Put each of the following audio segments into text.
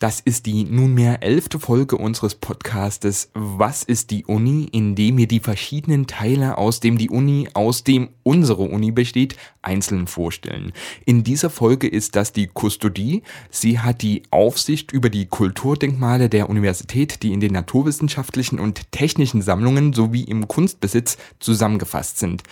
Das ist die nunmehr elfte Folge unseres Podcastes Was ist die Uni, in dem wir die verschiedenen Teile, aus dem die Uni, aus dem unsere Uni besteht, einzeln vorstellen. In dieser Folge ist das die Kustodie. Sie hat die Aufsicht über die Kulturdenkmale der Universität, die in den naturwissenschaftlichen und technischen Sammlungen sowie im Kunstbesitz zusammengefasst sind.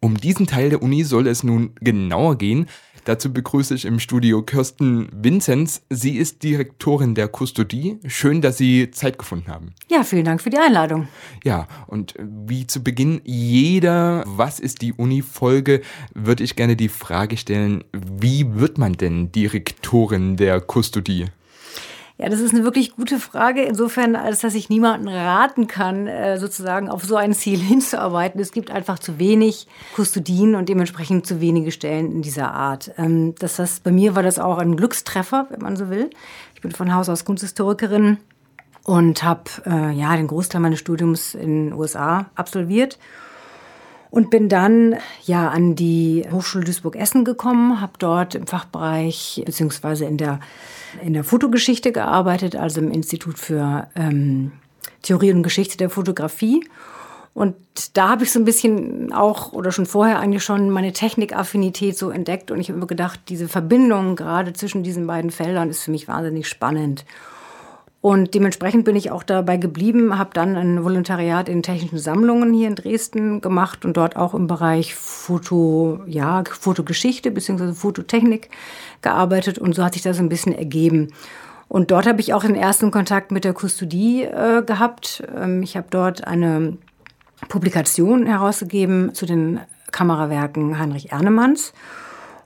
Um diesen Teil der Uni soll es nun genauer gehen. Dazu begrüße ich im Studio Kirsten Vinzenz. Sie ist Direktorin der Kustodie. Schön, dass Sie Zeit gefunden haben. Ja, vielen Dank für die Einladung. Ja, und wie zu Beginn jeder Was ist die Uni-Folge, würde ich gerne die Frage stellen, wie wird man denn Direktorin der Kustodie? Ja, das ist eine wirklich gute Frage, insofern, als dass ich niemanden raten kann, äh, sozusagen auf so ein Ziel hinzuarbeiten. Es gibt einfach zu wenig Kustodien und dementsprechend zu wenige Stellen in dieser Art. Ähm, das heißt, bei mir war das auch ein Glückstreffer, wenn man so will. Ich bin von Haus aus Kunsthistorikerin und habe äh, ja den Großteil meines Studiums in den USA absolviert und bin dann ja an die Hochschule Duisburg-Essen gekommen, habe dort im Fachbereich beziehungsweise in der in der Fotogeschichte gearbeitet, also im Institut für ähm, Theorie und Geschichte der Fotografie. Und da habe ich so ein bisschen auch oder schon vorher eigentlich schon meine Technikaffinität so entdeckt und ich habe immer gedacht, diese Verbindung gerade zwischen diesen beiden Feldern ist für mich wahnsinnig spannend. Und dementsprechend bin ich auch dabei geblieben, habe dann ein Volontariat in technischen Sammlungen hier in Dresden gemacht und dort auch im Bereich Foto, ja, Fotogeschichte bzw. Fototechnik gearbeitet und so hat sich das ein bisschen ergeben. Und dort habe ich auch den ersten Kontakt mit der Kustodie äh, gehabt. Ähm, ich habe dort eine Publikation herausgegeben zu den Kamerawerken Heinrich Ernemanns.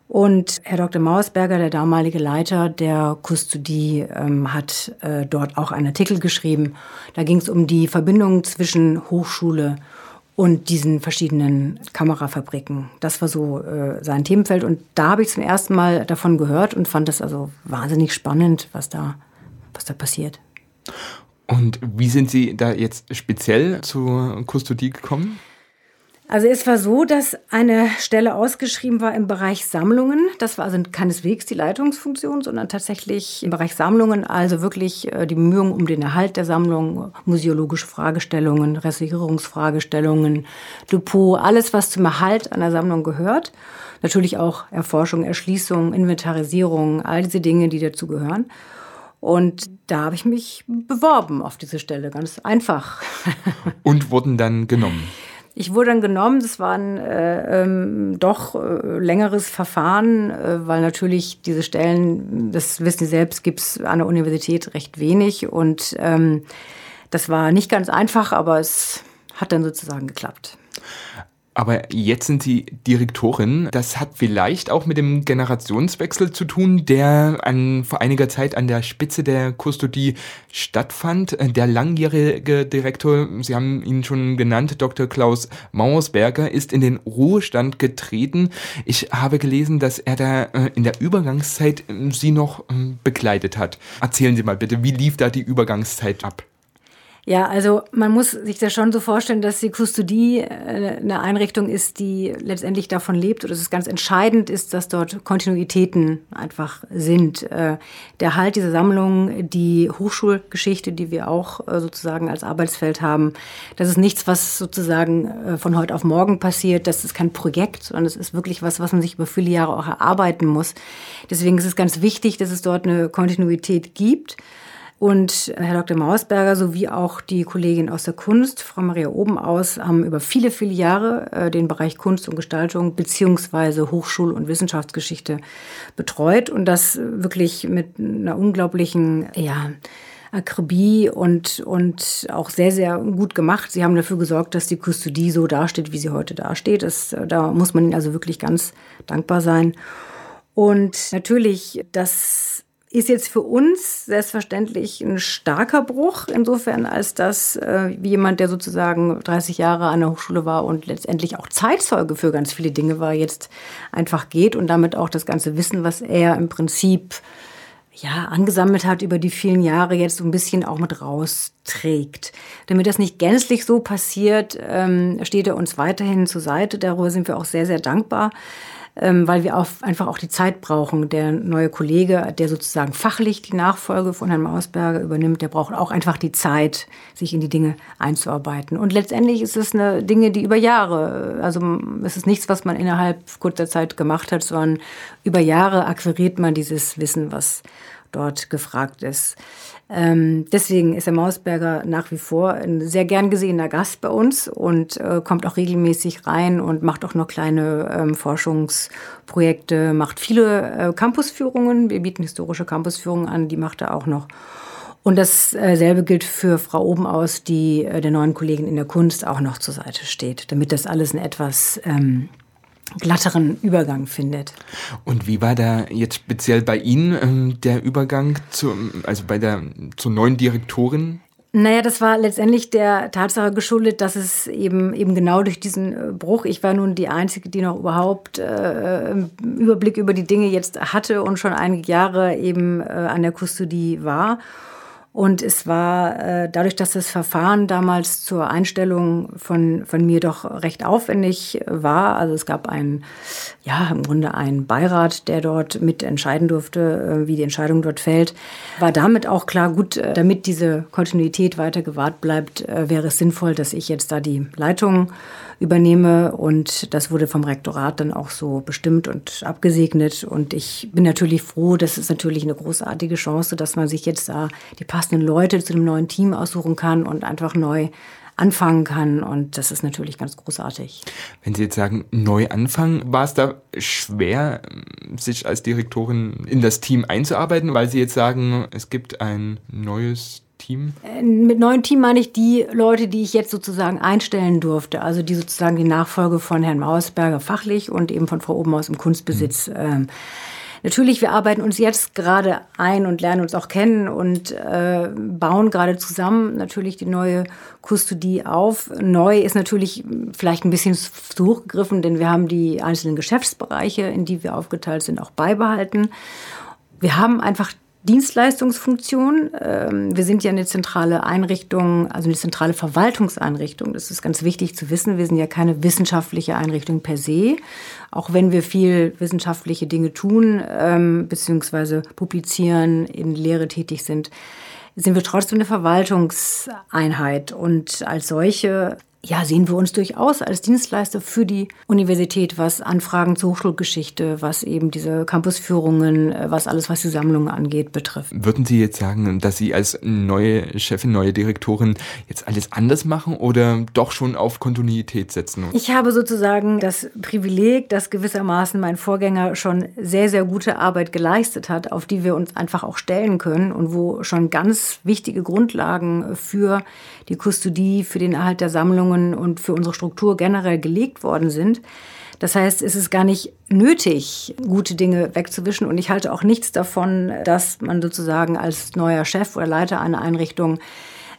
Und Herr Dr. Mausberger, der damalige Leiter der Kustodie, ähm, hat äh, dort auch einen Artikel geschrieben. Da ging es um die Verbindung zwischen Hochschule und diesen verschiedenen Kamerafabriken. Das war so äh, sein Themenfeld. Und da habe ich zum ersten Mal davon gehört und fand das also wahnsinnig spannend, was da, was da passiert. Und wie sind Sie da jetzt speziell zur Kustodie gekommen? Also es war so, dass eine Stelle ausgeschrieben war im Bereich Sammlungen. Das war also keineswegs die Leitungsfunktion, sondern tatsächlich im Bereich Sammlungen, also wirklich äh, die Bemühungen um den Erhalt der Sammlung, museologische Fragestellungen, Restaurierungsfragestellungen, Depot, alles, was zum Erhalt einer Sammlung gehört. Natürlich auch Erforschung, Erschließung, Inventarisierung, all diese Dinge, die dazu gehören. Und da habe ich mich beworben auf diese Stelle, ganz einfach. Und wurden dann genommen? Ich wurde dann genommen, das war ein äh, ähm, doch äh, längeres Verfahren, äh, weil natürlich diese Stellen, das wissen Sie selbst, gibt es an der Universität recht wenig. Und ähm, das war nicht ganz einfach, aber es hat dann sozusagen geklappt. Aber jetzt sind Sie Direktorin. Das hat vielleicht auch mit dem Generationswechsel zu tun, der an, vor einiger Zeit an der Spitze der Kustodie stattfand. Der langjährige Direktor, Sie haben ihn schon genannt, Dr. Klaus Mauersberger, ist in den Ruhestand getreten. Ich habe gelesen, dass er da äh, in der Übergangszeit äh, Sie noch ähm, begleitet hat. Erzählen Sie mal bitte, wie lief da die Übergangszeit ab? Ja, also man muss sich das schon so vorstellen, dass die Kustodie äh, eine Einrichtung ist, die letztendlich davon lebt oder dass es ganz entscheidend ist, dass dort Kontinuitäten einfach sind. Äh, der Halt dieser Sammlung, die Hochschulgeschichte, die wir auch äh, sozusagen als Arbeitsfeld haben, das ist nichts, was sozusagen von heute auf morgen passiert. Das ist kein Projekt, sondern es ist wirklich was, was man sich über viele Jahre auch erarbeiten muss. Deswegen ist es ganz wichtig, dass es dort eine Kontinuität gibt. Und Herr Dr. Mausberger sowie auch die Kollegin aus der Kunst, Frau Maria Obenaus, haben über viele, viele Jahre äh, den Bereich Kunst und Gestaltung beziehungsweise Hochschul- und Wissenschaftsgeschichte betreut und das wirklich mit einer unglaublichen, ja, Akribie und, und auch sehr, sehr gut gemacht. Sie haben dafür gesorgt, dass die Kustodie so dasteht, wie sie heute dasteht. Das, da muss man ihnen also wirklich ganz dankbar sein. Und natürlich, das ist jetzt für uns selbstverständlich ein starker Bruch, insofern als dass äh, jemand, der sozusagen 30 Jahre an der Hochschule war und letztendlich auch Zeitzeuge für ganz viele Dinge war, jetzt einfach geht und damit auch das ganze Wissen, was er im Prinzip ja, angesammelt hat über die vielen Jahre, jetzt so ein bisschen auch mit rausträgt. Damit das nicht gänzlich so passiert, ähm, steht er uns weiterhin zur Seite. Darüber sind wir auch sehr, sehr dankbar. Ähm, weil wir auch einfach auch die Zeit brauchen. Der neue Kollege, der sozusagen fachlich die Nachfolge von Herrn Mausberger übernimmt, der braucht auch einfach die Zeit, sich in die Dinge einzuarbeiten. Und letztendlich ist es eine Dinge, die über Jahre, also es ist nichts, was man innerhalb kurzer Zeit gemacht hat, sondern über Jahre akquiriert man dieses Wissen, was dort gefragt ist. Ähm, deswegen ist der Mausberger nach wie vor ein sehr gern gesehener Gast bei uns und äh, kommt auch regelmäßig rein und macht auch noch kleine ähm, Forschungsprojekte, macht viele äh, Campusführungen. Wir bieten historische Campusführungen an, die macht er auch noch. Und dasselbe gilt für Frau Obenaus, die äh, der neuen Kollegin in der Kunst auch noch zur Seite steht, damit das alles ein etwas ähm, glatteren Übergang findet. Und wie war da jetzt speziell bei Ihnen ähm, der Übergang zu, also bei der, zur neuen Direktorin? Naja, das war letztendlich der Tatsache geschuldet, dass es eben, eben genau durch diesen äh, Bruch, ich war nun die Einzige, die noch überhaupt äh, Überblick über die Dinge jetzt hatte und schon einige Jahre eben äh, an der Kustodie war. Und es war äh, dadurch, dass das Verfahren damals zur Einstellung von, von mir doch recht aufwendig war. Also es gab einen, ja, im Grunde einen Beirat, der dort mit entscheiden durfte, äh, wie die Entscheidung dort fällt. War damit auch klar, gut, äh, damit diese Kontinuität weiter gewahrt bleibt, äh, wäre es sinnvoll, dass ich jetzt da die Leitung übernehme. Und das wurde vom Rektorat dann auch so bestimmt und abgesegnet. Und ich bin natürlich froh, das ist natürlich eine großartige Chance, dass man sich jetzt da die passenden Leute zu einem neuen Team aussuchen kann und einfach neu anfangen kann. Und das ist natürlich ganz großartig. Wenn Sie jetzt sagen, neu anfangen, war es da schwer, sich als Direktorin in das Team einzuarbeiten, weil Sie jetzt sagen, es gibt ein neues Team? Äh, mit neuen Team meine ich die Leute, die ich jetzt sozusagen einstellen durfte. Also die sozusagen die Nachfolge von Herrn Mausberger fachlich und eben von Frau Obenhaus im Kunstbesitz. Mhm. Ähm, natürlich, wir arbeiten uns jetzt gerade ein und lernen uns auch kennen und äh, bauen gerade zusammen natürlich die neue Kustodie auf. Neu ist natürlich vielleicht ein bisschen zu hoch gegriffen, denn wir haben die einzelnen Geschäftsbereiche, in die wir aufgeteilt sind, auch beibehalten. Wir haben einfach Dienstleistungsfunktion. Ähm, wir sind ja eine zentrale Einrichtung, also eine zentrale Verwaltungseinrichtung. Das ist ganz wichtig zu wissen. Wir sind ja keine wissenschaftliche Einrichtung per se, auch wenn wir viel wissenschaftliche Dinge tun, ähm, beziehungsweise publizieren, in Lehre tätig sind sind wir trotzdem eine Verwaltungseinheit und als solche ja, sehen wir uns durchaus als Dienstleister für die Universität, was Anfragen zur Hochschulgeschichte, was eben diese Campusführungen, äh, was alles, was die Sammlungen angeht, betrifft. Würden Sie jetzt sagen, dass Sie als neue Chefin, neue Direktorin jetzt alles anders machen oder doch schon auf Kontinuität setzen? Ich habe sozusagen das Privileg, dass gewissermaßen mein Vorgänger schon sehr, sehr gute Arbeit geleistet hat, auf die wir uns einfach auch stellen können und wo schon ganz wichtige Grundlagen für die Kustodie, für den Erhalt der Sammlungen und für unsere Struktur generell gelegt worden sind. Das heißt, es ist gar nicht nötig, gute Dinge wegzuwischen. Und ich halte auch nichts davon, dass man sozusagen als neuer Chef oder Leiter einer Einrichtung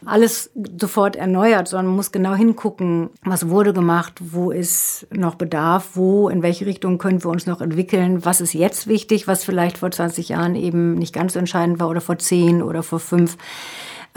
alles sofort erneuert, sondern man muss genau hingucken, was wurde gemacht, wo ist noch Bedarf, wo, in welche Richtung können wir uns noch entwickeln, was ist jetzt wichtig, was vielleicht vor 20 Jahren eben nicht ganz so entscheidend war oder vor 10 oder vor 5.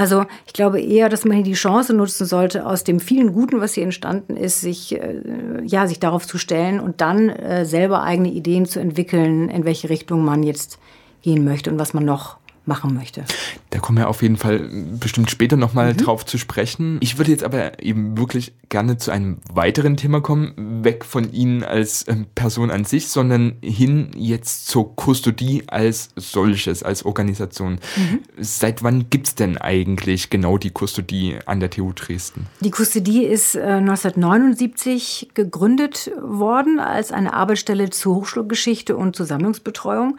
Also ich glaube eher, dass man hier die Chance nutzen sollte, aus dem vielen Guten, was hier entstanden ist, sich, äh, ja, sich darauf zu stellen und dann äh, selber eigene Ideen zu entwickeln, in welche Richtung man jetzt gehen möchte und was man noch machen möchte. Da kommen wir auf jeden Fall bestimmt später nochmal mhm. drauf zu sprechen. Ich würde jetzt aber eben wirklich gerne zu einem weiteren Thema kommen, weg von Ihnen als ähm, Person an sich, sondern hin jetzt zur Kustodie als solches, als Organisation. Mhm. Seit wann gibt es denn eigentlich genau die Kustodie an der TU Dresden? Die Kustodie ist äh, 1979 gegründet worden als eine Arbeitsstelle zur Hochschulgeschichte und zur Sammlungsbetreuung.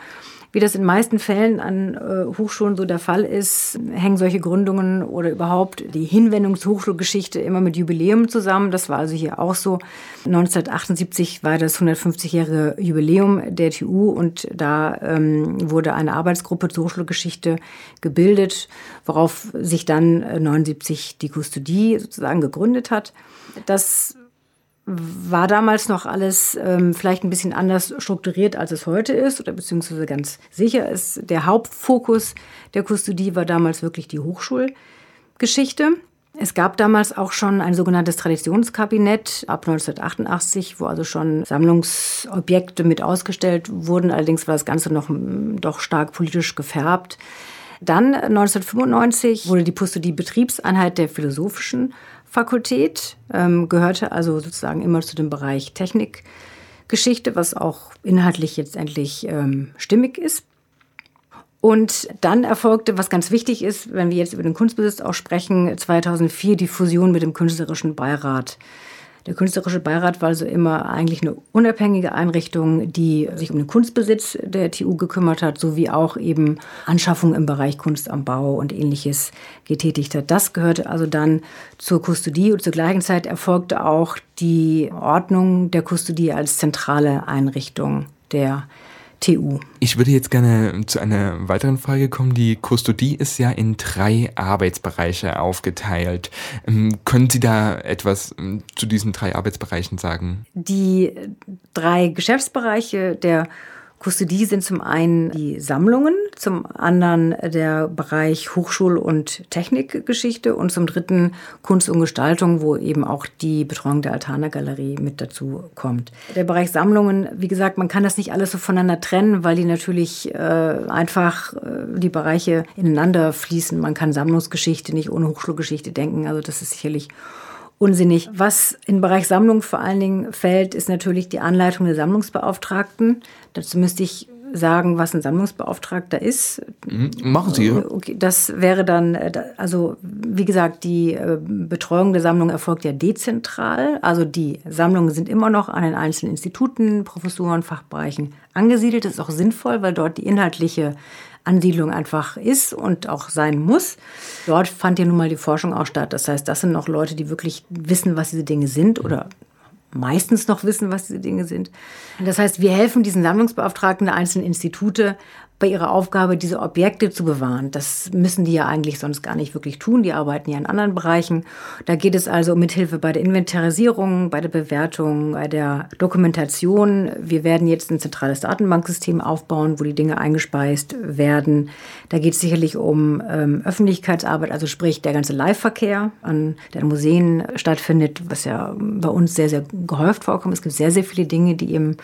Wie das in meisten Fällen an äh, Hochschulen so der Fall ist, hängen solche Gründungen oder überhaupt die Hinwendung zur Hochschulgeschichte immer mit Jubiläum zusammen. Das war also hier auch so. 1978 war das 150-jährige Jubiläum der TU und da ähm, wurde eine Arbeitsgruppe zur Hochschulgeschichte gebildet, worauf sich dann 79 die Kustodie sozusagen gegründet hat. Das war damals noch alles ähm, vielleicht ein bisschen anders strukturiert, als es heute ist, oder beziehungsweise ganz sicher ist. Der Hauptfokus der Kustodie war damals wirklich die Hochschulgeschichte. Es gab damals auch schon ein sogenanntes Traditionskabinett ab 1988, wo also schon Sammlungsobjekte mit ausgestellt wurden. Allerdings war das Ganze noch hm, doch stark politisch gefärbt. Dann 1995 wurde die Pustodie Betriebseinheit der Philosophischen Fakultät, ähm, gehörte also sozusagen immer zu dem Bereich Technikgeschichte, was auch inhaltlich jetzt endlich ähm, stimmig ist. Und dann erfolgte, was ganz wichtig ist, wenn wir jetzt über den Kunstbesitz auch sprechen, 2004 die Fusion mit dem Künstlerischen Beirat. Der Künstlerische Beirat war also immer eigentlich eine unabhängige Einrichtung, die sich um den Kunstbesitz der TU gekümmert hat, sowie auch eben Anschaffungen im Bereich Kunst am Bau und ähnliches getätigt hat. Das gehörte also dann zur Kustodie und zur gleichen Zeit erfolgte auch die Ordnung der Kustodie als zentrale Einrichtung der TU. Ich würde jetzt gerne zu einer weiteren Frage kommen. Die Kustodie ist ja in drei Arbeitsbereiche aufgeteilt. Ähm, können Sie da etwas ähm, zu diesen drei Arbeitsbereichen sagen? Die drei Geschäftsbereiche der Kustodie sind zum einen die Sammlungen, zum anderen der Bereich Hochschul- und Technikgeschichte und zum dritten Kunst und Gestaltung, wo eben auch die Betreuung der Altana Galerie mit dazu kommt. Der Bereich Sammlungen, wie gesagt, man kann das nicht alles so voneinander trennen, weil die natürlich äh, einfach äh, die Bereiche ineinander fließen. Man kann Sammlungsgeschichte nicht ohne Hochschulgeschichte denken. Also das ist sicherlich unsinnig. Was im Bereich Sammlung vor allen Dingen fällt, ist natürlich die Anleitung der Sammlungsbeauftragten. Dazu müsste ich sagen, was ein Sammlungsbeauftragter ist. Mhm. Machen Sie. Okay, das wäre dann, äh, also wie gesagt, die äh, Betreuung der Sammlung erfolgt ja dezentral. Also die Sammlungen sind immer noch an den einzelnen Instituten, Professuren, Fachbereichen angesiedelt. Das ist auch sinnvoll, weil dort die inhaltliche Ansiedlung einfach ist und auch sein muss. Dort fand ja nun mal die Forschung auch statt. Das heißt, das sind noch Leute, die wirklich wissen, was diese Dinge sind oder meistens noch wissen, was diese Dinge sind. Das heißt, wir helfen diesen Sammlungsbeauftragten der einzelnen Institute bei ihrer Aufgabe, diese Objekte zu bewahren. Das müssen die ja eigentlich sonst gar nicht wirklich tun. Die arbeiten ja in anderen Bereichen. Da geht es also um Mithilfe bei der Inventarisierung, bei der Bewertung, bei der Dokumentation. Wir werden jetzt ein zentrales Datenbanksystem aufbauen, wo die Dinge eingespeist werden. Da geht es sicherlich um ähm, Öffentlichkeitsarbeit, also sprich der ganze Live-Verkehr, an der Museen stattfindet, was ja bei uns sehr, sehr gehäuft vorkommt. Es gibt sehr, sehr viele Dinge, die eben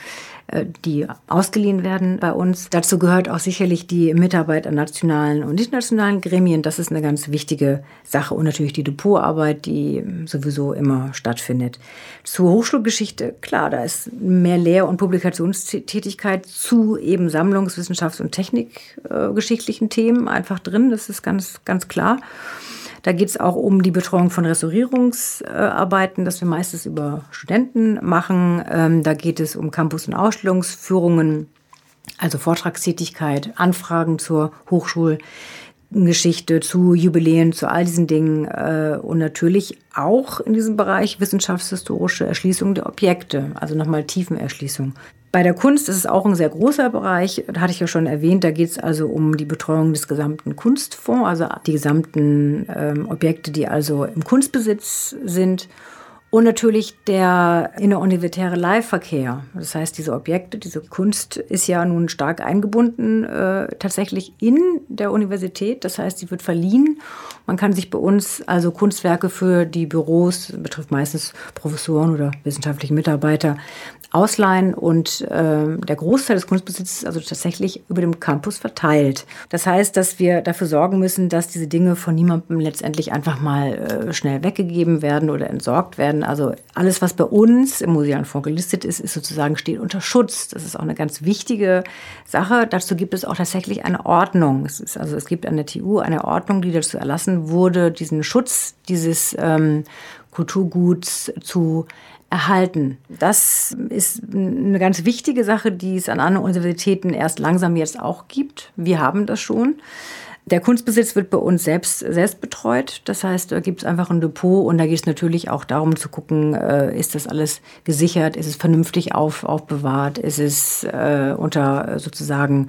die ausgeliehen werden bei uns. Dazu gehört auch sicherlich die Mitarbeit an nationalen und internationalen Gremien. Das ist eine ganz wichtige Sache. Und natürlich die Depotarbeit, die sowieso immer stattfindet. Zur Hochschulgeschichte, klar, da ist mehr Lehr- und Publikationstätigkeit zu eben Sammlungswissenschafts- und Technikgeschichtlichen Themen einfach drin. Das ist ganz, ganz klar. Da geht es auch um die Betreuung von Restaurierungsarbeiten, das wir meistens über Studenten machen. Ähm, da geht es um Campus- und Ausstellungsführungen, also Vortragstätigkeit, Anfragen zur Hochschulgeschichte, zu Jubiläen, zu all diesen Dingen äh, und natürlich auch in diesem Bereich wissenschaftshistorische Erschließung der Objekte, also nochmal Tiefenerschließung. Bei der Kunst ist es auch ein sehr großer Bereich, da hatte ich ja schon erwähnt, da geht es also um die Betreuung des gesamten Kunstfonds, also die gesamten ähm, Objekte, die also im Kunstbesitz sind. Und natürlich der inneruniversitäre Leihverkehr. Das heißt, diese Objekte, diese Kunst ist ja nun stark eingebunden äh, tatsächlich in der Universität. Das heißt, sie wird verliehen. Man kann sich bei uns also Kunstwerke für die Büros, betrifft meistens Professoren oder wissenschaftliche Mitarbeiter, ausleihen und äh, der Großteil des Kunstbesitzes ist also tatsächlich über dem Campus verteilt. Das heißt, dass wir dafür sorgen müssen, dass diese Dinge von niemandem letztendlich einfach mal äh, schnell weggegeben werden oder entsorgt werden. Also alles, was bei uns im Museumsfonds gelistet ist, ist sozusagen steht unter Schutz. Das ist auch eine ganz wichtige Sache. Dazu gibt es auch tatsächlich eine Ordnung. Es ist also es gibt an der TU eine Ordnung, die dazu erlassen wurde, diesen Schutz dieses ähm, Kulturguts zu erhalten. Das ist eine ganz wichtige Sache, die es an anderen Universitäten erst langsam jetzt auch gibt. Wir haben das schon. Der Kunstbesitz wird bei uns selbst, selbst betreut. Das heißt, da gibt es einfach ein Depot und da geht es natürlich auch darum zu gucken, äh, ist das alles gesichert, ist es vernünftig auf, aufbewahrt, ist es äh, unter sozusagen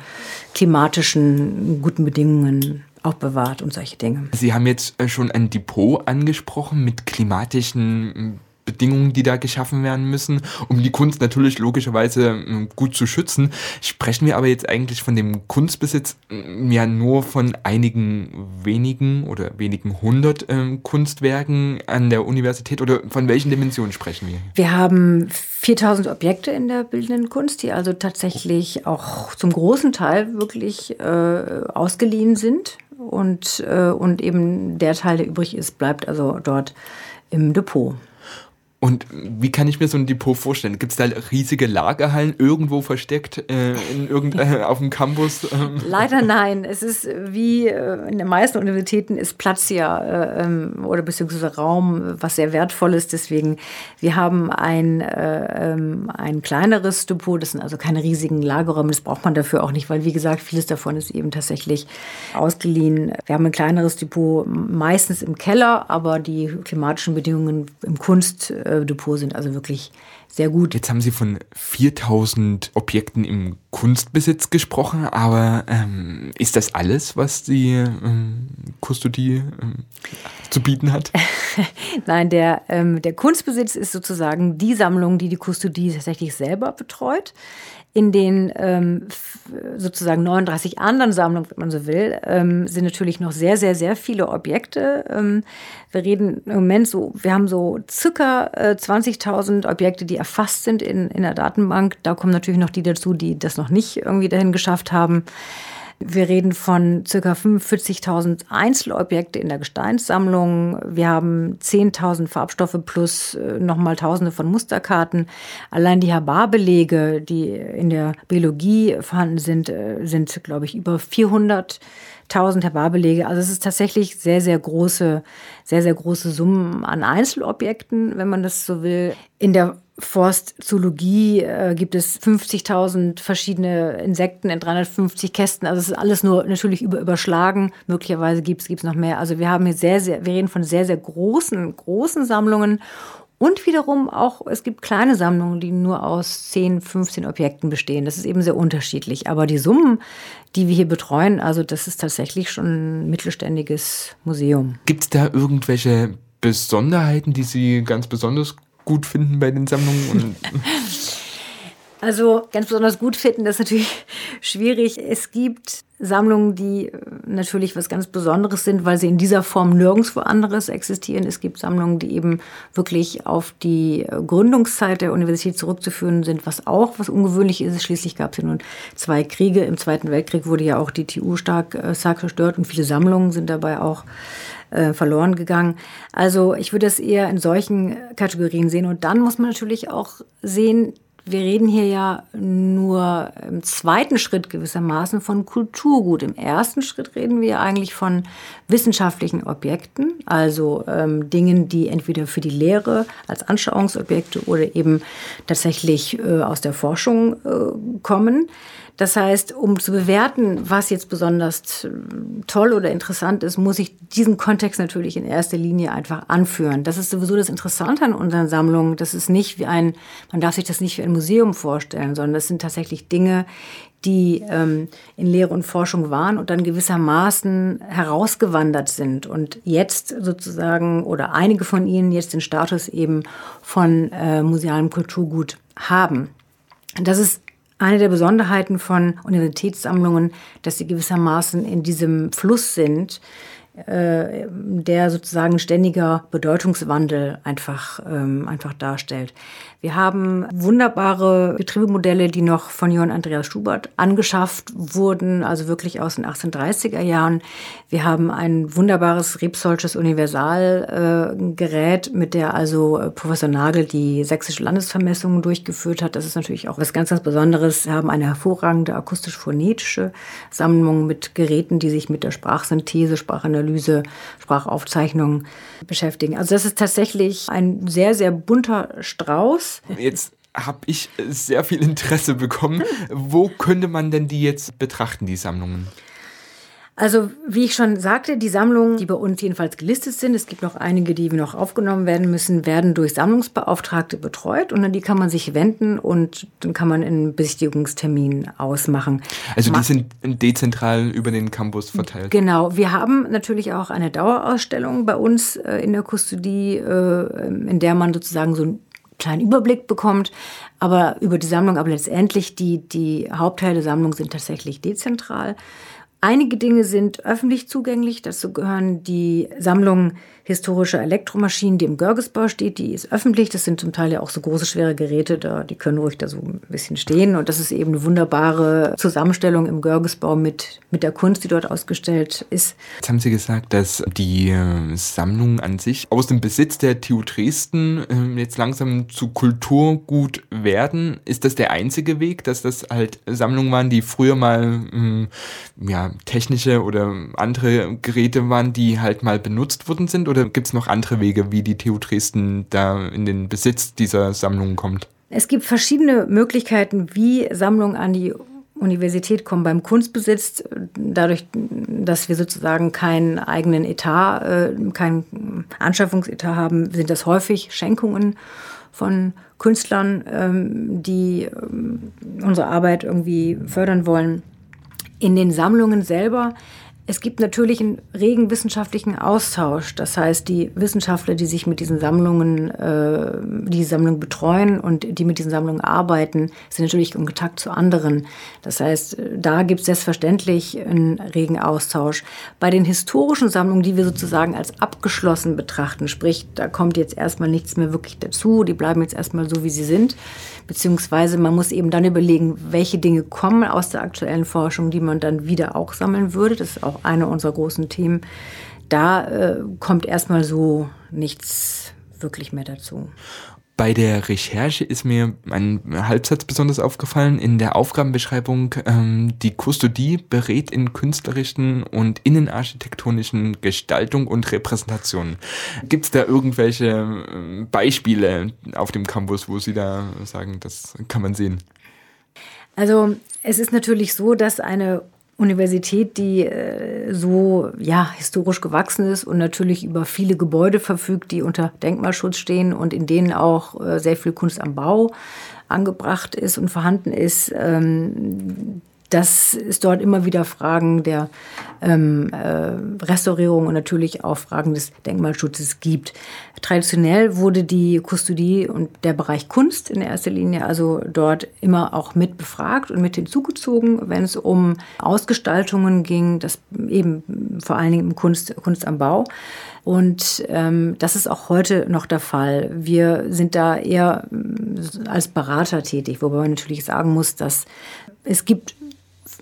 klimatischen guten Bedingungen aufbewahrt und solche Dinge. Sie haben jetzt äh, schon ein Depot angesprochen mit klimatischen Bedingungen, die da geschaffen werden müssen, um die Kunst natürlich logischerweise ähm, gut zu schützen. Sprechen wir aber jetzt eigentlich von dem Kunstbesitz ähm, ja nur von einigen wenigen oder wenigen hundert ähm, Kunstwerken an der Universität oder von welchen Dimensionen sprechen wir? Wir haben 4000 Objekte in der bildenden Kunst, die also tatsächlich auch zum großen Teil wirklich äh, ausgeliehen sind und, äh, und eben der Teil, der übrig ist, bleibt also dort im Depot. Und wie kann ich mir so ein Depot vorstellen? Gibt es da riesige Lagerhallen irgendwo versteckt äh, in irgend, äh, auf dem Campus? Ähm? Leider nein. Es ist wie äh, in den meisten Universitäten ist Platz ja äh, ähm, oder beziehungsweise Raum, was sehr wertvoll ist. Deswegen, wir haben ein, äh, ähm, ein kleineres Depot. Das sind also keine riesigen Lagerräume. Das braucht man dafür auch nicht, weil wie gesagt, vieles davon ist eben tatsächlich ausgeliehen. Wir haben ein kleineres Depot, meistens im Keller, aber die klimatischen Bedingungen im Kunst äh, Depot sind also wirklich sehr gut. Jetzt haben Sie von 4000 Objekten im Kunstbesitz gesprochen, aber ähm, ist das alles, was die ähm, Kustodie ähm, zu bieten hat? Nein, der, ähm, der Kunstbesitz ist sozusagen die Sammlung, die die Kustodie tatsächlich selber betreut in den ähm, sozusagen 39 anderen Sammlungen, wenn man so will, ähm, sind natürlich noch sehr, sehr, sehr viele Objekte. Ähm, wir reden im Moment so, wir haben so circa äh, 20.000 Objekte, die erfasst sind in, in der Datenbank. Da kommen natürlich noch die dazu, die das noch nicht irgendwie dahin geschafft haben. Wir reden von ca. 45.000 Einzelobjekte in der Gesteinssammlung. Wir haben 10.000 Farbstoffe plus äh, nochmal Tausende von Musterkarten. Allein die Herbarbelege, die in der Biologie vorhanden sind, äh, sind, glaube ich, über 400. 1000 Herbarbelege. Also es ist tatsächlich sehr, sehr große, sehr, sehr große Summen an Einzelobjekten, wenn man das so will. In der Forstzoologie äh, gibt es 50.000 verschiedene Insekten in 350 Kästen. Also es ist alles nur natürlich über, überschlagen. Möglicherweise gibt es noch mehr. Also wir haben hier sehr, sehr, wir reden von sehr, sehr großen, großen Sammlungen. Und wiederum auch, es gibt kleine Sammlungen, die nur aus 10, 15 Objekten bestehen. Das ist eben sehr unterschiedlich. Aber die Summen, die wir hier betreuen, also das ist tatsächlich schon ein mittelständiges Museum. Gibt es da irgendwelche Besonderheiten, die Sie ganz besonders gut finden bei den Sammlungen? also ganz besonders gut finden, das ist natürlich schwierig. Es gibt Sammlungen, die äh, natürlich was ganz Besonderes sind, weil sie in dieser Form nirgendwo anderes existieren. Es gibt Sammlungen, die eben wirklich auf die äh, Gründungszeit der Universität zurückzuführen sind, was auch was ungewöhnlich ist. Schließlich gab es ja nun zwei Kriege. Im Zweiten Weltkrieg wurde ja auch die TU stark, äh, stark zerstört und viele Sammlungen sind dabei auch verloren gegangen. Also ich würde es eher in solchen Kategorien sehen. Und dann muss man natürlich auch sehen, wir reden hier ja nur im zweiten Schritt gewissermaßen von Kulturgut. Im ersten Schritt reden wir eigentlich von wissenschaftlichen Objekten, also ähm, Dingen, die entweder für die Lehre als Anschauungsobjekte oder eben tatsächlich äh, aus der Forschung äh, kommen. Das heißt, um zu bewerten, was jetzt besonders toll oder interessant ist, muss ich diesen Kontext natürlich in erster Linie einfach anführen. Das ist sowieso das Interessante an unseren Sammlungen. Das ist nicht wie ein, man darf sich das nicht wie ein Museum vorstellen, sondern das sind tatsächlich Dinge, die ähm, in Lehre und Forschung waren und dann gewissermaßen herausgewandert sind und jetzt sozusagen oder einige von ihnen jetzt den Status eben von äh, musealem Kulturgut haben. Das ist eine der Besonderheiten von Universitätssammlungen, dass sie gewissermaßen in diesem Fluss sind, äh, der sozusagen ständiger Bedeutungswandel einfach, ähm, einfach darstellt. Wir haben wunderbare Betriebemodelle, die noch von Johann Andreas Schubert angeschafft wurden, also wirklich aus den 1830er Jahren. Wir haben ein wunderbares Rebsolsches Universalgerät, äh, mit der also äh, Professor Nagel die sächsische Landesvermessung durchgeführt hat. Das ist natürlich auch was ganz, ganz Besonderes. Wir haben eine hervorragende akustisch-phonetische Sammlung mit Geräten, die sich mit der Sprachsynthese, Sprachanalyse, Sprachaufzeichnung beschäftigen. Also das ist tatsächlich ein sehr, sehr bunter Strauß Jetzt habe ich sehr viel Interesse bekommen. Wo könnte man denn die jetzt betrachten, die Sammlungen? Also, wie ich schon sagte, die Sammlungen, die bei uns jedenfalls gelistet sind, es gibt noch einige, die noch aufgenommen werden müssen, werden durch Sammlungsbeauftragte betreut und an die kann man sich wenden und dann kann man einen Besichtigungstermin ausmachen. Also, die sind dezentral über den Campus verteilt. Genau. Wir haben natürlich auch eine Dauerausstellung bei uns äh, in der Kustodie, äh, in der man sozusagen so einen kleinen Überblick bekommt, aber über die Sammlung, aber letztendlich die, die Hauptteile der Sammlung sind tatsächlich dezentral. Einige Dinge sind öffentlich zugänglich. Dazu gehören die Sammlung historischer Elektromaschinen, die im Görgesbau steht. Die ist öffentlich. Das sind zum Teil ja auch so große, schwere Geräte. Da, die können ruhig da so ein bisschen stehen. Und das ist eben eine wunderbare Zusammenstellung im Görgesbau mit, mit der Kunst, die dort ausgestellt ist. Jetzt haben Sie gesagt, dass die äh, Sammlung an sich aus dem Besitz der TU Dresden ähm, jetzt langsam zu Kulturgut werden. Ist das der einzige Weg, dass das halt Sammlungen waren, die früher mal ähm, ja, technische oder andere Geräte waren, die halt mal benutzt worden sind? Oder gibt es noch andere Wege, wie die TU Dresden da in den Besitz dieser Sammlungen kommt? Es gibt verschiedene Möglichkeiten, wie Sammlungen an die Universität kommen beim Kunstbesitz, dadurch, dass wir sozusagen keinen eigenen Etat, äh, keinen Anschaffungsetat haben, sind das häufig Schenkungen von Künstlern, ähm, die ähm, unsere Arbeit irgendwie fördern wollen in den Sammlungen selber es gibt natürlich einen regen wissenschaftlichen Austausch. Das heißt, die Wissenschaftler, die sich mit diesen Sammlungen, äh, die Sammlungen betreuen und die mit diesen Sammlungen arbeiten, sind natürlich in Kontakt zu anderen. Das heißt, da gibt es selbstverständlich einen regen Austausch. Bei den historischen Sammlungen, die wir sozusagen als abgeschlossen betrachten, sprich, da kommt jetzt erstmal nichts mehr wirklich dazu, die bleiben jetzt erstmal so, wie sie sind, beziehungsweise man muss eben dann überlegen, welche Dinge kommen aus der aktuellen Forschung, die man dann wieder auch sammeln würde. Das ist auch eine unserer großen Themen. Da äh, kommt erstmal so nichts wirklich mehr dazu. Bei der Recherche ist mir ein Halbsatz besonders aufgefallen. In der Aufgabenbeschreibung, ähm, die Kustodie berät in künstlerischen und innenarchitektonischen Gestaltung und Repräsentation. Gibt es da irgendwelche äh, Beispiele auf dem Campus, wo Sie da sagen, das kann man sehen? Also es ist natürlich so, dass eine Universität, die äh, so ja historisch gewachsen ist und natürlich über viele Gebäude verfügt, die unter Denkmalschutz stehen und in denen auch äh, sehr viel Kunst am Bau angebracht ist und vorhanden ist. Ähm, dass es dort immer wieder Fragen der ähm, äh, Restaurierung und natürlich auch Fragen des Denkmalschutzes gibt. Traditionell wurde die Kustodie und der Bereich Kunst in erster Linie also dort immer auch mit befragt und mit hinzugezogen, wenn es um Ausgestaltungen ging, das eben vor allen Dingen im Kunst, Kunst am Bau. Und ähm, das ist auch heute noch der Fall. Wir sind da eher als Berater tätig, wobei man natürlich sagen muss, dass es gibt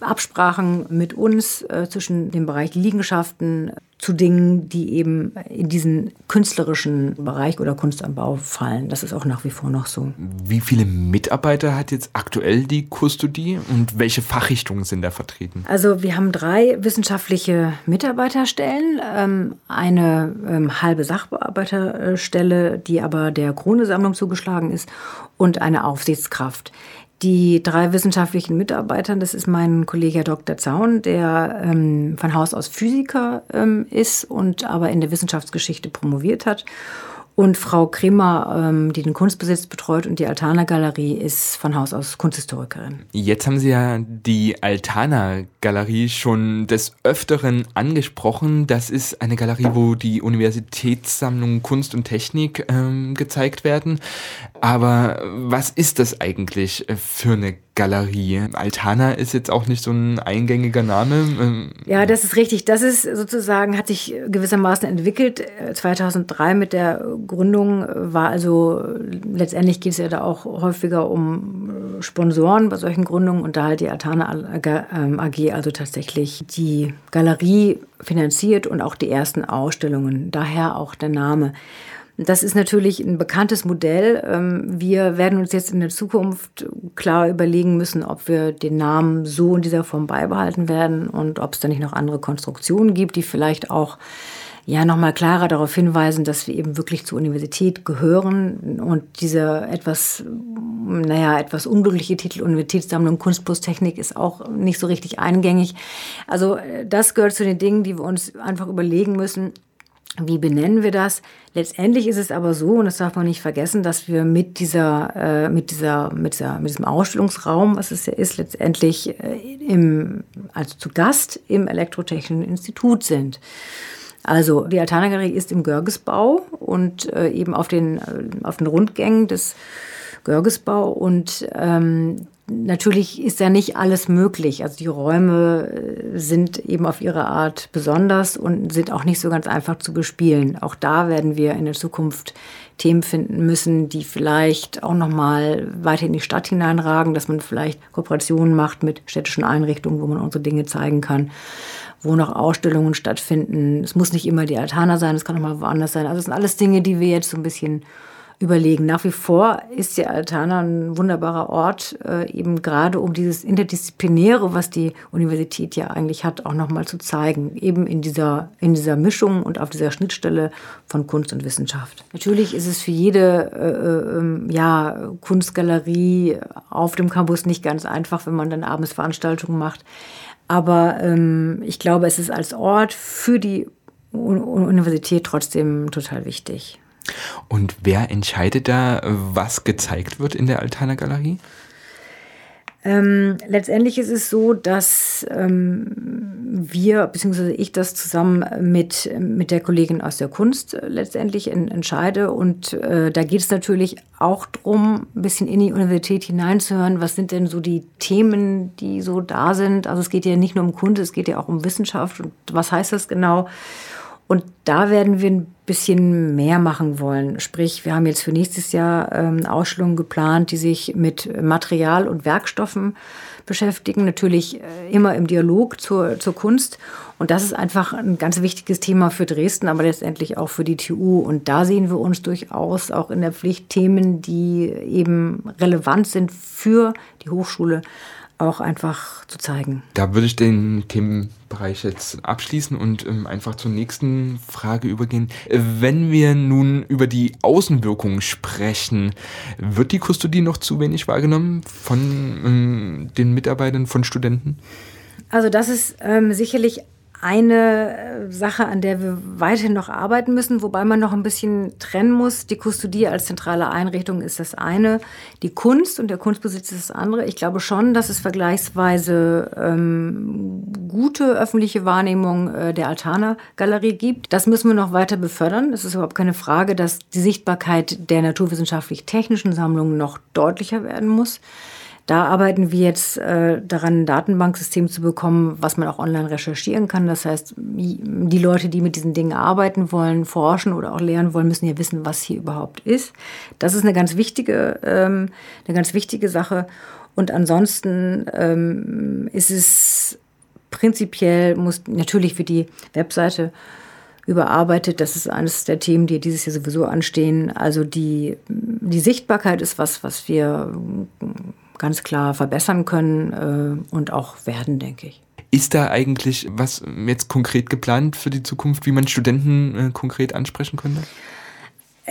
Absprachen mit uns äh, zwischen dem Bereich Liegenschaften zu Dingen, die eben in diesen künstlerischen Bereich oder Kunst am Bau fallen. Das ist auch nach wie vor noch so. Wie viele Mitarbeiter hat jetzt aktuell die Kustodie und welche Fachrichtungen sind da vertreten? Also wir haben drei wissenschaftliche Mitarbeiterstellen, ähm, eine ähm, halbe Sachbearbeiterstelle, die aber der Krone-Sammlung zugeschlagen ist und eine Aufsichtskraft. Die drei wissenschaftlichen Mitarbeiter, das ist mein Kollege Dr. Zaun, der ähm, von Haus aus Physiker ähm, ist und aber in der Wissenschaftsgeschichte promoviert hat und Frau Kremer, ähm, die den Kunstbesitz betreut und die Altana Galerie, ist von Haus aus Kunsthistorikerin. Jetzt haben Sie ja die Altana Galerie schon des Öfteren angesprochen. Das ist eine Galerie, wo die Universitätssammlungen Kunst und Technik ähm, gezeigt werden. Aber was ist das eigentlich für eine Galerie. Altana ist jetzt auch nicht so ein eingängiger Name. Ähm, ja, das ist richtig. Das ist sozusagen, hat sich gewissermaßen entwickelt. 2003 mit der Gründung war also, letztendlich geht es ja da auch häufiger um Sponsoren bei solchen Gründungen und da halt die Altana AG ähm, also tatsächlich die Galerie finanziert und auch die ersten Ausstellungen. Daher auch der Name. Das ist natürlich ein bekanntes Modell. Ähm, wir werden uns jetzt in der Zukunft klar überlegen müssen, ob wir den Namen so in dieser Form beibehalten werden und ob es da nicht noch andere Konstruktionen gibt, die vielleicht auch ja nochmal klarer darauf hinweisen, dass wir eben wirklich zur Universität gehören und diese etwas, naja, etwas unglückliche Titel Universitätssammlung Kunst plus Technik ist auch nicht so richtig eingängig. Also das gehört zu den Dingen, die wir uns einfach überlegen müssen. Wie benennen wir das? Letztendlich ist es aber so, und das darf man nicht vergessen, dass wir mit dieser, äh, mit dieser, mit dieser, mit diesem Ausstellungsraum, was es ja ist, letztendlich äh, im, also zu Gast im Elektrotechnischen Institut sind. Also die Altana-Galerie ist im Görgesbau und äh, eben auf den, äh, auf den Rundgängen des Görgesbau und ähm, natürlich ist da nicht alles möglich. Also die Räume äh, sind eben auf ihre Art besonders und sind auch nicht so ganz einfach zu bespielen. Auch da werden wir in der Zukunft Themen finden müssen, die vielleicht auch noch mal weiter in die Stadt hineinragen, dass man vielleicht Kooperationen macht mit städtischen Einrichtungen, wo man unsere Dinge zeigen kann, wo noch Ausstellungen stattfinden. Es muss nicht immer die Altana sein, es kann auch mal woanders sein. Also es sind alles Dinge, die wir jetzt so ein bisschen überlegen. Nach wie vor ist die Altana ein wunderbarer Ort, äh, eben gerade um dieses Interdisziplinäre, was die Universität ja eigentlich hat, auch nochmal zu zeigen. Eben in dieser, in dieser Mischung und auf dieser Schnittstelle von Kunst und Wissenschaft. Natürlich ist es für jede äh, äh, ja, Kunstgalerie auf dem Campus nicht ganz einfach, wenn man dann abends Veranstaltungen macht. Aber ähm, ich glaube, es ist als Ort für die Universität trotzdem total wichtig. Und wer entscheidet da, was gezeigt wird in der Altana Galerie? Ähm, letztendlich ist es so, dass ähm, wir, beziehungsweise ich das zusammen mit, mit der Kollegin aus der Kunst äh, letztendlich in, entscheide. Und äh, da geht es natürlich auch darum, ein bisschen in die Universität hineinzuhören, was sind denn so die Themen, die so da sind. Also es geht ja nicht nur um Kunst, es geht ja auch um Wissenschaft. Und was heißt das genau? Und da werden wir ein bisschen mehr machen wollen. Sprich, wir haben jetzt für nächstes Jahr ähm, Ausstellungen geplant, die sich mit Material und Werkstoffen beschäftigen. Natürlich äh, immer im Dialog zur, zur Kunst. Und das ist einfach ein ganz wichtiges Thema für Dresden, aber letztendlich auch für die TU. Und da sehen wir uns durchaus auch in der Pflicht Themen, die eben relevant sind für die Hochschule auch einfach zu zeigen. Da würde ich den Themenbereich jetzt abschließen und ähm, einfach zur nächsten Frage übergehen. Wenn wir nun über die Außenwirkung sprechen, wird die Kustodie noch zu wenig wahrgenommen von ähm, den Mitarbeitern, von Studenten? Also das ist ähm, sicherlich eine äh, Sache, an der wir weiterhin noch arbeiten müssen, wobei man noch ein bisschen trennen muss. Die Kustodie als zentrale Einrichtung ist das eine, die Kunst und der Kunstbesitz ist das andere. Ich glaube schon, dass es vergleichsweise ähm, gute öffentliche Wahrnehmung äh, der Altana-Galerie gibt. Das müssen wir noch weiter befördern. Es ist überhaupt keine Frage, dass die Sichtbarkeit der naturwissenschaftlich-technischen Sammlungen noch deutlicher werden muss. Da arbeiten wir jetzt äh, daran, ein Datenbanksystem zu bekommen, was man auch online recherchieren kann. Das heißt, die Leute, die mit diesen Dingen arbeiten wollen, forschen oder auch lernen wollen, müssen ja wissen, was hier überhaupt ist. Das ist eine ganz wichtige, ähm, eine ganz wichtige Sache. Und ansonsten ähm, ist es prinzipiell, muss natürlich für die Webseite überarbeitet. Das ist eines der Themen, die dieses Jahr sowieso anstehen. Also die, die Sichtbarkeit ist was, was wir ganz klar verbessern können äh, und auch werden, denke ich. Ist da eigentlich was jetzt konkret geplant für die Zukunft, wie man Studenten äh, konkret ansprechen könnte?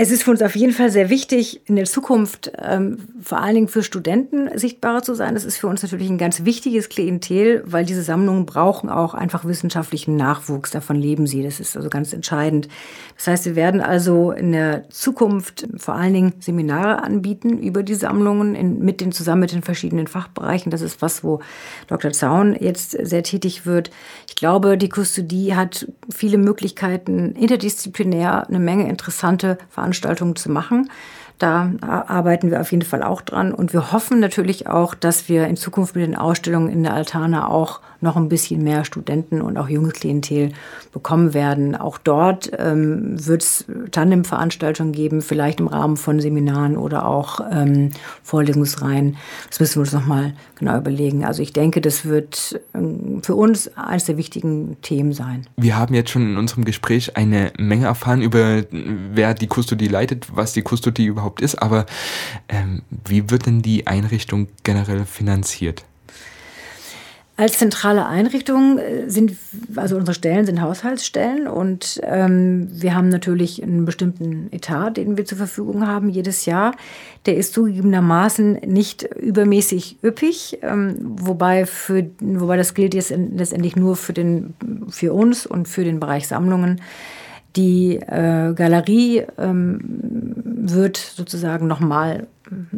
Es ist für uns auf jeden Fall sehr wichtig, in der Zukunft ähm, vor allen Dingen für Studenten sichtbarer zu sein. Das ist für uns natürlich ein ganz wichtiges Klientel, weil diese Sammlungen brauchen auch einfach wissenschaftlichen Nachwuchs. Davon leben sie. Das ist also ganz entscheidend. Das heißt, wir werden also in der Zukunft vor allen Dingen Seminare anbieten über die Sammlungen in, mit den, zusammen mit den verschiedenen Fachbereichen. Das ist was, wo Dr. Zaun jetzt sehr tätig wird. Ich glaube, die Kustodie hat viele Möglichkeiten, interdisziplinär eine Menge interessante Veranstaltungen Veranstaltungen zu machen. Da arbeiten wir auf jeden Fall auch dran. Und wir hoffen natürlich auch, dass wir in Zukunft mit den Ausstellungen in der Altana auch noch ein bisschen mehr Studenten und auch junges Klientel bekommen werden. Auch dort ähm, wird es Tandem-Veranstaltungen geben, vielleicht im Rahmen von Seminaren oder auch ähm, Vorlesungsreihen. Das müssen wir uns nochmal genau überlegen. Also ich denke, das wird ähm, für uns eines der wichtigen Themen sein. Wir haben jetzt schon in unserem Gespräch eine Menge erfahren über, wer die Kustodie leitet, was die Kustodie überhaupt ist. Aber ähm, wie wird denn die Einrichtung generell finanziert? Als zentrale Einrichtung äh, sind, also unsere Stellen sind Haushaltsstellen und ähm, wir haben natürlich einen bestimmten Etat, den wir zur Verfügung haben jedes Jahr. Der ist zugegebenermaßen nicht übermäßig üppig, ähm, wobei, für, wobei das gilt jetzt letztendlich nur für, den, für uns und für den Bereich Sammlungen. Die äh, Galerie ähm, wird sozusagen nochmal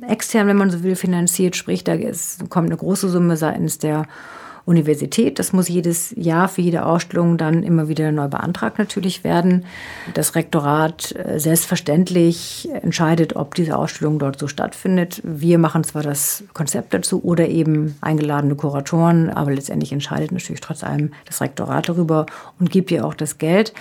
extern, wenn man so will, finanziert, sprich, da ist, kommt eine große Summe seitens der Universität. Das muss jedes Jahr für jede Ausstellung dann immer wieder neu beantragt natürlich werden. Das Rektorat äh, selbstverständlich entscheidet, ob diese Ausstellung dort so stattfindet. Wir machen zwar das Konzept dazu oder eben eingeladene Kuratoren, aber letztendlich entscheidet natürlich trotz allem das Rektorat darüber und gibt ihr auch das Geld.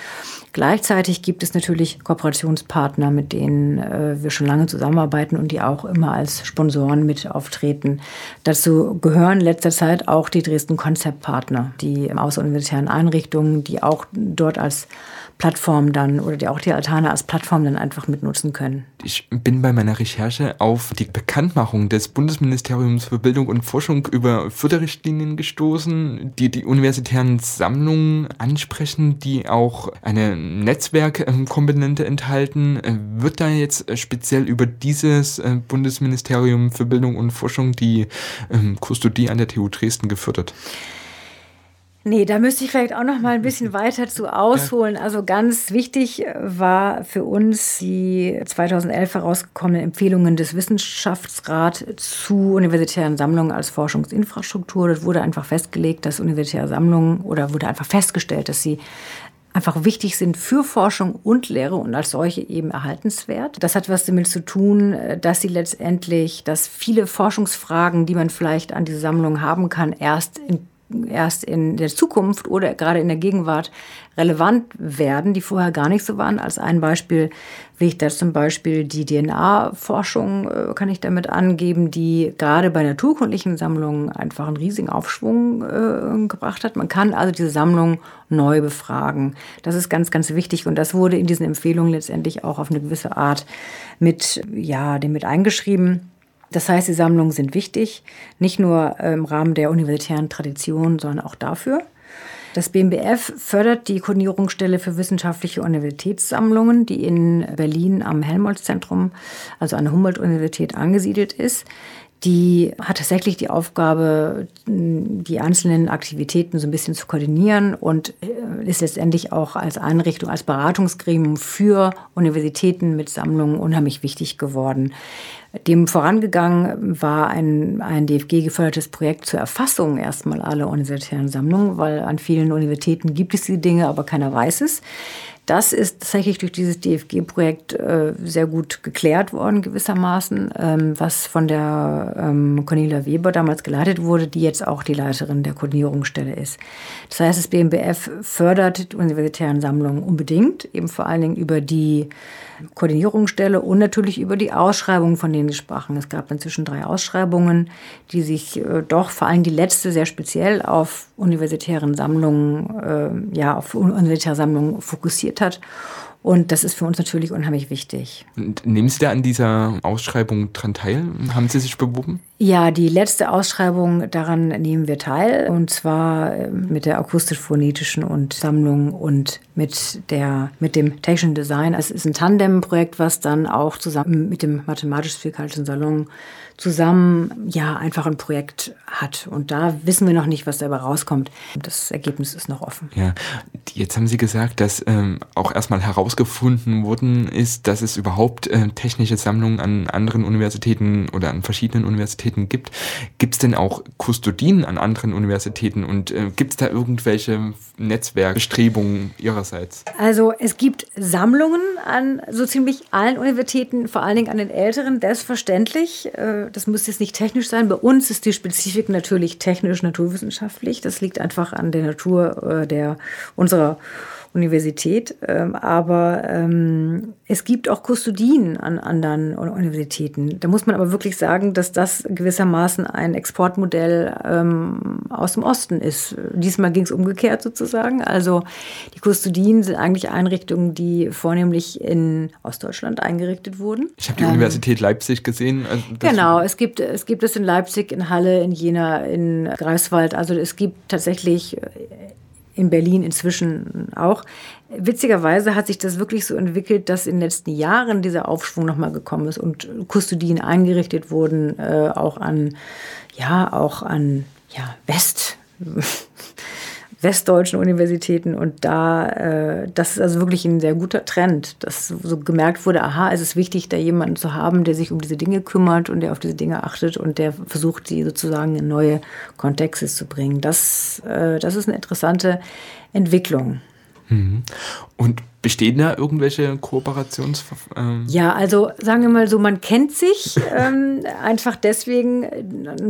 Gleichzeitig gibt es natürlich Kooperationspartner, mit denen äh, wir schon lange zusammenarbeiten und die auch immer als Sponsoren mit auftreten. Dazu gehören letzter Zeit auch die Dresden Konzeptpartner, die außeruniversitären Einrichtungen, die auch dort als Plattform dann oder die auch die Altane als Plattform dann einfach mitnutzen können. Ich bin bei meiner Recherche auf die Bekanntmachung des Bundesministeriums für Bildung und Forschung über Förderrichtlinien gestoßen, die die universitären Sammlungen ansprechen, die auch eine Netzwerkkomponente enthalten. Wird da jetzt speziell über dieses äh, Bundesministerium für Bildung und Forschung die ähm, Kustodie an der TU Dresden gefördert? Nee, da müsste ich vielleicht auch noch mal ein bisschen weiter zu ausholen. Also ganz wichtig war für uns die 2011 herausgekommenen Empfehlungen des Wissenschaftsrats zu universitären Sammlungen als Forschungsinfrastruktur. Das wurde einfach festgelegt, dass universitäre Sammlungen oder wurde einfach festgestellt, dass sie einfach wichtig sind für Forschung und Lehre und als solche eben erhaltenswert. Das hat was damit zu tun, dass sie letztendlich, dass viele Forschungsfragen, die man vielleicht an diese Sammlung haben kann, erst in erst in der Zukunft oder gerade in der Gegenwart relevant werden, die vorher gar nicht so waren. Als ein Beispiel will ich da zum Beispiel die DNA-Forschung, äh, kann ich damit angeben, die gerade bei naturkundlichen Sammlungen einfach einen riesigen Aufschwung äh, gebracht hat. Man kann also diese Sammlung neu befragen. Das ist ganz, ganz wichtig und das wurde in diesen Empfehlungen letztendlich auch auf eine gewisse Art mit, ja, dem mit eingeschrieben. Das heißt, die Sammlungen sind wichtig, nicht nur im Rahmen der universitären Tradition, sondern auch dafür. Das BMBF fördert die Koordinierungsstelle für wissenschaftliche Universitätssammlungen, die in Berlin am Helmholtz-Zentrum, also an der Humboldt-Universität, angesiedelt ist. Die hat tatsächlich die Aufgabe, die einzelnen Aktivitäten so ein bisschen zu koordinieren und äh, ist letztendlich auch als Einrichtung, als Beratungsgremium für Universitäten mit Sammlungen unheimlich wichtig geworden. Dem vorangegangen war ein, ein DFG gefördertes Projekt zur Erfassung erstmal aller universitären Sammlungen, weil an vielen Universitäten gibt es die Dinge, aber keiner weiß es. Das ist tatsächlich durch dieses DFG-Projekt äh, sehr gut geklärt worden, gewissermaßen, ähm, was von der ähm, Cornelia Weber damals geleitet wurde, die jetzt auch die Leiterin der Koordinierungsstelle ist. Das heißt, das BMBF fördert die universitären Sammlungen unbedingt, eben vor allen Dingen über die Koordinierungsstelle und natürlich über die Ausschreibungen, von denen Sie sprachen. Es gab inzwischen drei Ausschreibungen, die sich äh, doch vor allem die letzte sehr speziell auf universitären Sammlungen, äh, ja, auf universitäre Sammlungen fokussiert hat. Und das ist für uns natürlich unheimlich wichtig. Und nehmen Sie da an dieser Ausschreibung dran teil? Haben Sie sich beworben? Ja, die letzte Ausschreibung, daran nehmen wir teil. Und zwar äh, mit der akustisch-phonetischen und Sammlung und mit, der, mit dem Technischen Design. Es ist ein Tandem-Projekt, was dann auch zusammen mit dem mathematisch-physikalischen Salon zusammen ja einfach ein Projekt hat. Und da wissen wir noch nicht, was dabei rauskommt. Das Ergebnis ist noch offen. Ja, jetzt haben Sie gesagt, dass ähm, auch erstmal herausgefunden worden ist, dass es überhaupt äh, technische Sammlungen an anderen Universitäten oder an verschiedenen Universitäten gibt. Gibt es denn auch Kustodien an anderen Universitäten und äh, gibt es da irgendwelche Netzwerkbestrebungen Ihrerseits? Also es gibt Sammlungen an so ziemlich allen Universitäten, vor allen Dingen an den älteren, selbstverständlich. Äh, das muss jetzt nicht technisch sein. Bei uns ist die Spezifik natürlich technisch, naturwissenschaftlich. Das liegt einfach an der Natur äh, der, unserer Universität. Ähm, aber ähm, es gibt auch Kustodien an anderen Universitäten. Da muss man aber wirklich sagen, dass das gewissermaßen ein Exportmodell ähm, aus dem Osten ist. Diesmal ging es umgekehrt sozusagen. Also die Kustodien sind eigentlich Einrichtungen, die vornehmlich in Ostdeutschland eingerichtet wurden. Ich habe die ähm, Universität Leipzig gesehen. Also genau, es gibt, es gibt es in Leipzig, in Halle, in Jena, in Greifswald. Also es gibt tatsächlich in Berlin inzwischen auch. Witzigerweise hat sich das wirklich so entwickelt, dass in den letzten Jahren dieser Aufschwung nochmal gekommen ist und Kustodien eingerichtet wurden, äh, auch an, ja, auch an ja, West, westdeutschen Universitäten. Und da, äh, das ist also wirklich ein sehr guter Trend, dass so gemerkt wurde, aha, es ist wichtig, da jemanden zu haben, der sich um diese Dinge kümmert und der auf diese Dinge achtet und der versucht, sie sozusagen in neue Kontexte zu bringen. Das, äh, das ist eine interessante Entwicklung. Mhm. Und bestehen da irgendwelche Kooperations... Ähm ja, also sagen wir mal so, man kennt sich ähm, einfach deswegen,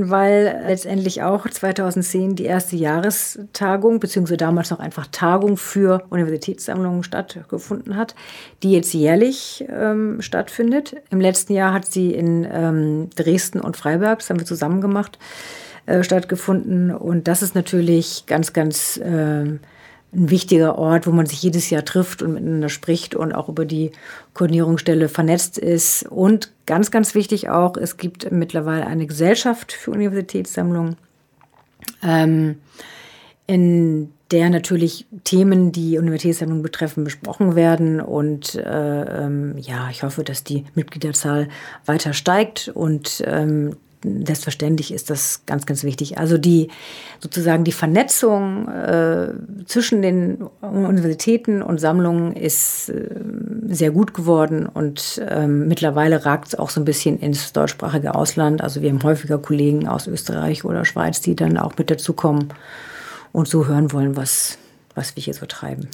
weil letztendlich auch 2010 die erste Jahrestagung, beziehungsweise damals noch einfach Tagung für Universitätssammlungen stattgefunden hat, die jetzt jährlich ähm, stattfindet. Im letzten Jahr hat sie in ähm, Dresden und Freiberg, das haben wir zusammen gemacht, äh, stattgefunden. Und das ist natürlich ganz, ganz... Äh, ein wichtiger Ort, wo man sich jedes Jahr trifft und miteinander spricht und auch über die Koordinierungsstelle vernetzt ist. Und ganz, ganz wichtig auch, es gibt mittlerweile eine Gesellschaft für Universitätssammlungen, ähm, in der natürlich Themen, die Universitätssammlungen betreffen, besprochen werden. Und äh, ähm, ja, ich hoffe, dass die Mitgliederzahl weiter steigt und ähm, selbstverständlich ist das ganz, ganz wichtig. Also die sozusagen die Vernetzung äh, zwischen den Universitäten und Sammlungen ist äh, sehr gut geworden und ähm, mittlerweile ragt es auch so ein bisschen ins deutschsprachige Ausland. Also wir haben häufiger Kollegen aus Österreich oder Schweiz, die dann auch mit dazukommen und so hören wollen, was, was wir hier so treiben.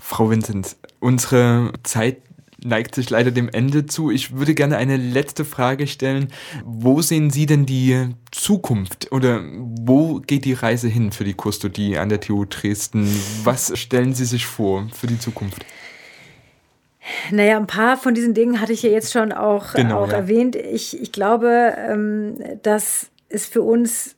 Frau Vincent, unsere Zeit neigt sich leider dem Ende zu. Ich würde gerne eine letzte Frage stellen. Wo sehen Sie denn die Zukunft oder wo geht die Reise hin für die Kustodie an der TU Dresden? Was stellen Sie sich vor für die Zukunft? Naja, ein paar von diesen Dingen hatte ich ja jetzt schon auch, genau, auch ja. erwähnt. Ich, ich glaube, ähm, dass es für uns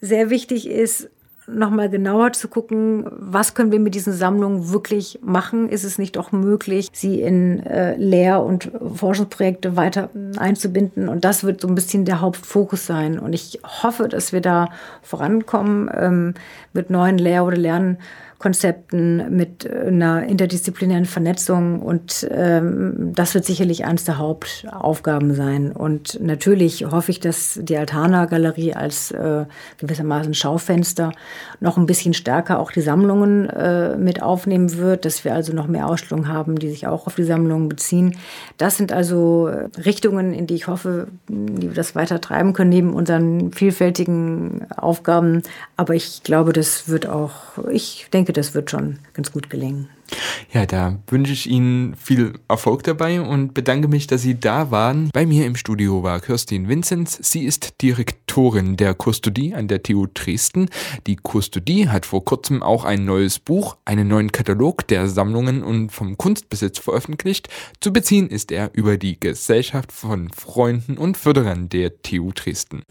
sehr wichtig ist, nochmal genauer zu gucken, was können wir mit diesen Sammlungen wirklich machen? Ist es nicht auch möglich, sie in äh, Lehr- und Forschungsprojekte weiter einzubinden? Und das wird so ein bisschen der Hauptfokus sein. Und ich hoffe, dass wir da vorankommen ähm, mit neuen Lehr- oder Lernen. Konzepten, mit äh, einer interdisziplinären Vernetzung. Und ähm, das wird sicherlich eines der Hauptaufgaben sein. Und natürlich hoffe ich, dass die Altana-Galerie als äh, gewissermaßen Schaufenster noch ein bisschen stärker auch die Sammlungen äh, mit aufnehmen wird, dass wir also noch mehr Ausstellungen haben, die sich auch auf die Sammlungen beziehen. Das sind also Richtungen, in die ich hoffe, die wir das weiter treiben können, neben unseren vielfältigen Aufgaben. Aber ich glaube, das wird auch, ich denke, denke, das wird schon ganz gut gelingen. Ja, da wünsche ich Ihnen viel Erfolg dabei und bedanke mich, dass Sie da waren. Bei mir im Studio war Kirstin Vinzenz. Sie ist Direktorin der Kustodie an der TU Dresden. Die Kustodie hat vor kurzem auch ein neues Buch, einen neuen Katalog der Sammlungen und vom Kunstbesitz veröffentlicht. Zu beziehen ist er über die Gesellschaft von Freunden und Förderern der TU Dresden.